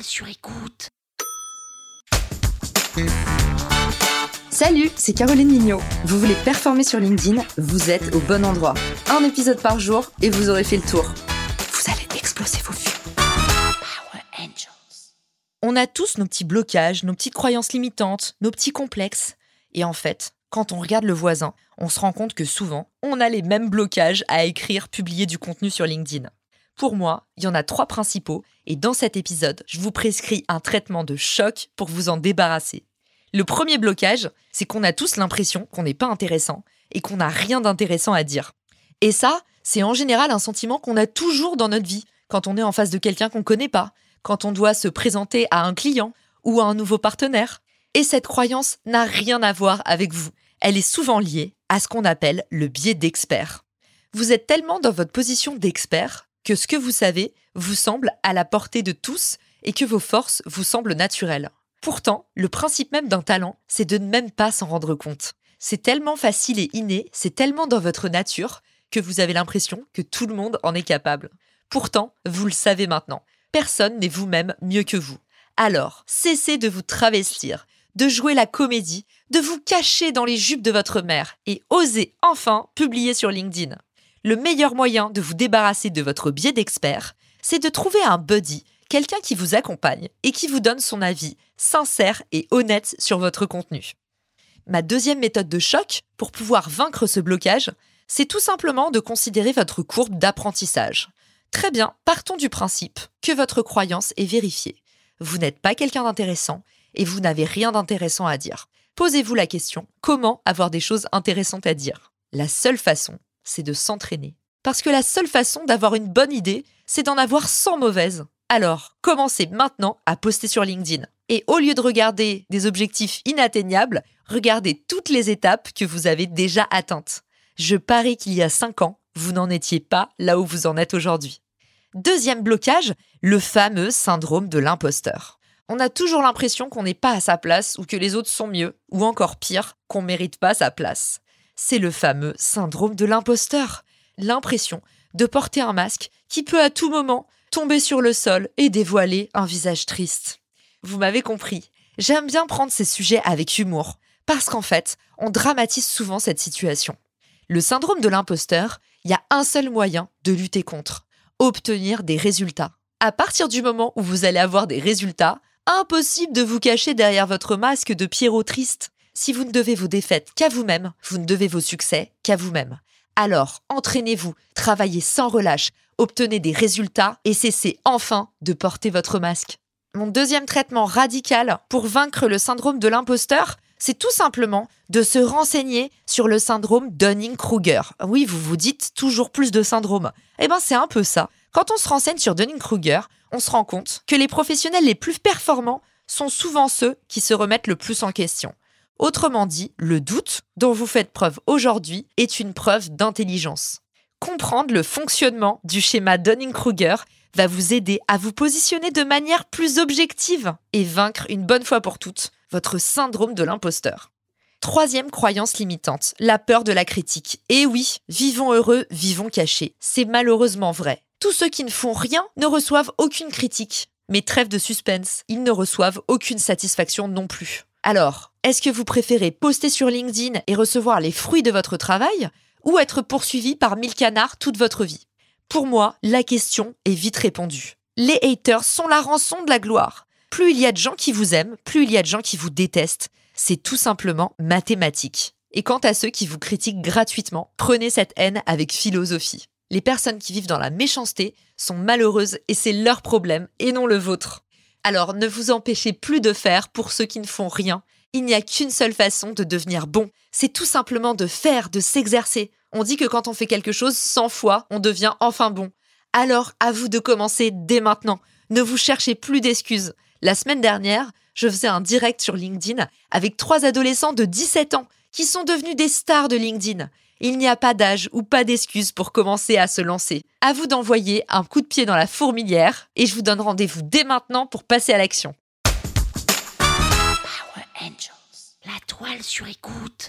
sur écoute. Salut, c'est Caroline Mignot. Vous voulez performer sur LinkedIn Vous êtes au bon endroit. Un épisode par jour et vous aurez fait le tour. Vous allez exploser vos vues. Power Angels. On a tous nos petits blocages, nos petites croyances limitantes, nos petits complexes. Et en fait, quand on regarde le voisin, on se rend compte que souvent, on a les mêmes blocages à écrire, publier du contenu sur LinkedIn. Pour moi, il y en a trois principaux, et dans cet épisode, je vous prescris un traitement de choc pour vous en débarrasser. Le premier blocage, c'est qu'on a tous l'impression qu'on n'est pas intéressant et qu'on n'a rien d'intéressant à dire. Et ça, c'est en général un sentiment qu'on a toujours dans notre vie, quand on est en face de quelqu'un qu'on ne connaît pas, quand on doit se présenter à un client ou à un nouveau partenaire. Et cette croyance n'a rien à voir avec vous. Elle est souvent liée à ce qu'on appelle le biais d'expert. Vous êtes tellement dans votre position d'expert que ce que vous savez vous semble à la portée de tous et que vos forces vous semblent naturelles. Pourtant, le principe même d'un talent, c'est de ne même pas s'en rendre compte. C'est tellement facile et inné, c'est tellement dans votre nature que vous avez l'impression que tout le monde en est capable. Pourtant, vous le savez maintenant, personne n'est vous-même mieux que vous. Alors, cessez de vous travestir, de jouer la comédie, de vous cacher dans les jupes de votre mère et osez enfin publier sur LinkedIn. Le meilleur moyen de vous débarrasser de votre biais d'expert, c'est de trouver un buddy, quelqu'un qui vous accompagne et qui vous donne son avis sincère et honnête sur votre contenu. Ma deuxième méthode de choc pour pouvoir vaincre ce blocage, c'est tout simplement de considérer votre courbe d'apprentissage. Très bien, partons du principe que votre croyance est vérifiée. Vous n'êtes pas quelqu'un d'intéressant et vous n'avez rien d'intéressant à dire. Posez-vous la question, comment avoir des choses intéressantes à dire? La seule façon, c'est de s'entraîner. Parce que la seule façon d'avoir une bonne idée, c'est d'en avoir 100 mauvaises. Alors, commencez maintenant à poster sur LinkedIn. Et au lieu de regarder des objectifs inatteignables, regardez toutes les étapes que vous avez déjà atteintes. Je parie qu'il y a 5 ans, vous n'en étiez pas là où vous en êtes aujourd'hui. Deuxième blocage, le fameux syndrome de l'imposteur. On a toujours l'impression qu'on n'est pas à sa place ou que les autres sont mieux, ou encore pire, qu'on ne mérite pas sa place c'est le fameux syndrome de l'imposteur. L'impression de porter un masque qui peut à tout moment tomber sur le sol et dévoiler un visage triste. Vous m'avez compris, j'aime bien prendre ces sujets avec humour, parce qu'en fait, on dramatise souvent cette situation. Le syndrome de l'imposteur, il y a un seul moyen de lutter contre, obtenir des résultats. À partir du moment où vous allez avoir des résultats, impossible de vous cacher derrière votre masque de Pierrot triste. Si vous ne devez vos défaites qu'à vous-même, vous ne devez vos succès qu'à vous-même. Alors, entraînez-vous, travaillez sans relâche, obtenez des résultats et cessez enfin de porter votre masque. Mon deuxième traitement radical pour vaincre le syndrome de l'imposteur, c'est tout simplement de se renseigner sur le syndrome Dunning-Kruger. Oui, vous vous dites toujours plus de syndrome. Eh bien, c'est un peu ça. Quand on se renseigne sur Dunning-Kruger, on se rend compte que les professionnels les plus performants sont souvent ceux qui se remettent le plus en question. Autrement dit, le doute dont vous faites preuve aujourd'hui est une preuve d'intelligence. Comprendre le fonctionnement du schéma Dunning-Kruger va vous aider à vous positionner de manière plus objective et vaincre une bonne fois pour toutes votre syndrome de l'imposteur. Troisième croyance limitante, la peur de la critique. Et oui, vivons heureux, vivons cachés. C'est malheureusement vrai. Tous ceux qui ne font rien ne reçoivent aucune critique. Mais trêve de suspense, ils ne reçoivent aucune satisfaction non plus. Alors, est-ce que vous préférez poster sur LinkedIn et recevoir les fruits de votre travail ou être poursuivi par mille canards toute votre vie? Pour moi, la question est vite répondue. Les haters sont la rançon de la gloire. Plus il y a de gens qui vous aiment, plus il y a de gens qui vous détestent. C'est tout simplement mathématique. Et quant à ceux qui vous critiquent gratuitement, prenez cette haine avec philosophie. Les personnes qui vivent dans la méchanceté sont malheureuses et c'est leur problème et non le vôtre. Alors ne vous empêchez plus de faire pour ceux qui ne font rien. Il n'y a qu'une seule façon de devenir bon. C'est tout simplement de faire, de s'exercer. On dit que quand on fait quelque chose 100 fois, on devient enfin bon. Alors à vous de commencer dès maintenant. Ne vous cherchez plus d'excuses. La semaine dernière, je faisais un direct sur LinkedIn avec trois adolescents de 17 ans qui sont devenus des stars de LinkedIn. Il n'y a pas d'âge ou pas d'excuse pour commencer à se lancer. À vous d'envoyer un coup de pied dans la fourmilière et je vous donne rendez-vous dès maintenant pour passer à l'action. Power Angels. La toile sur écoute.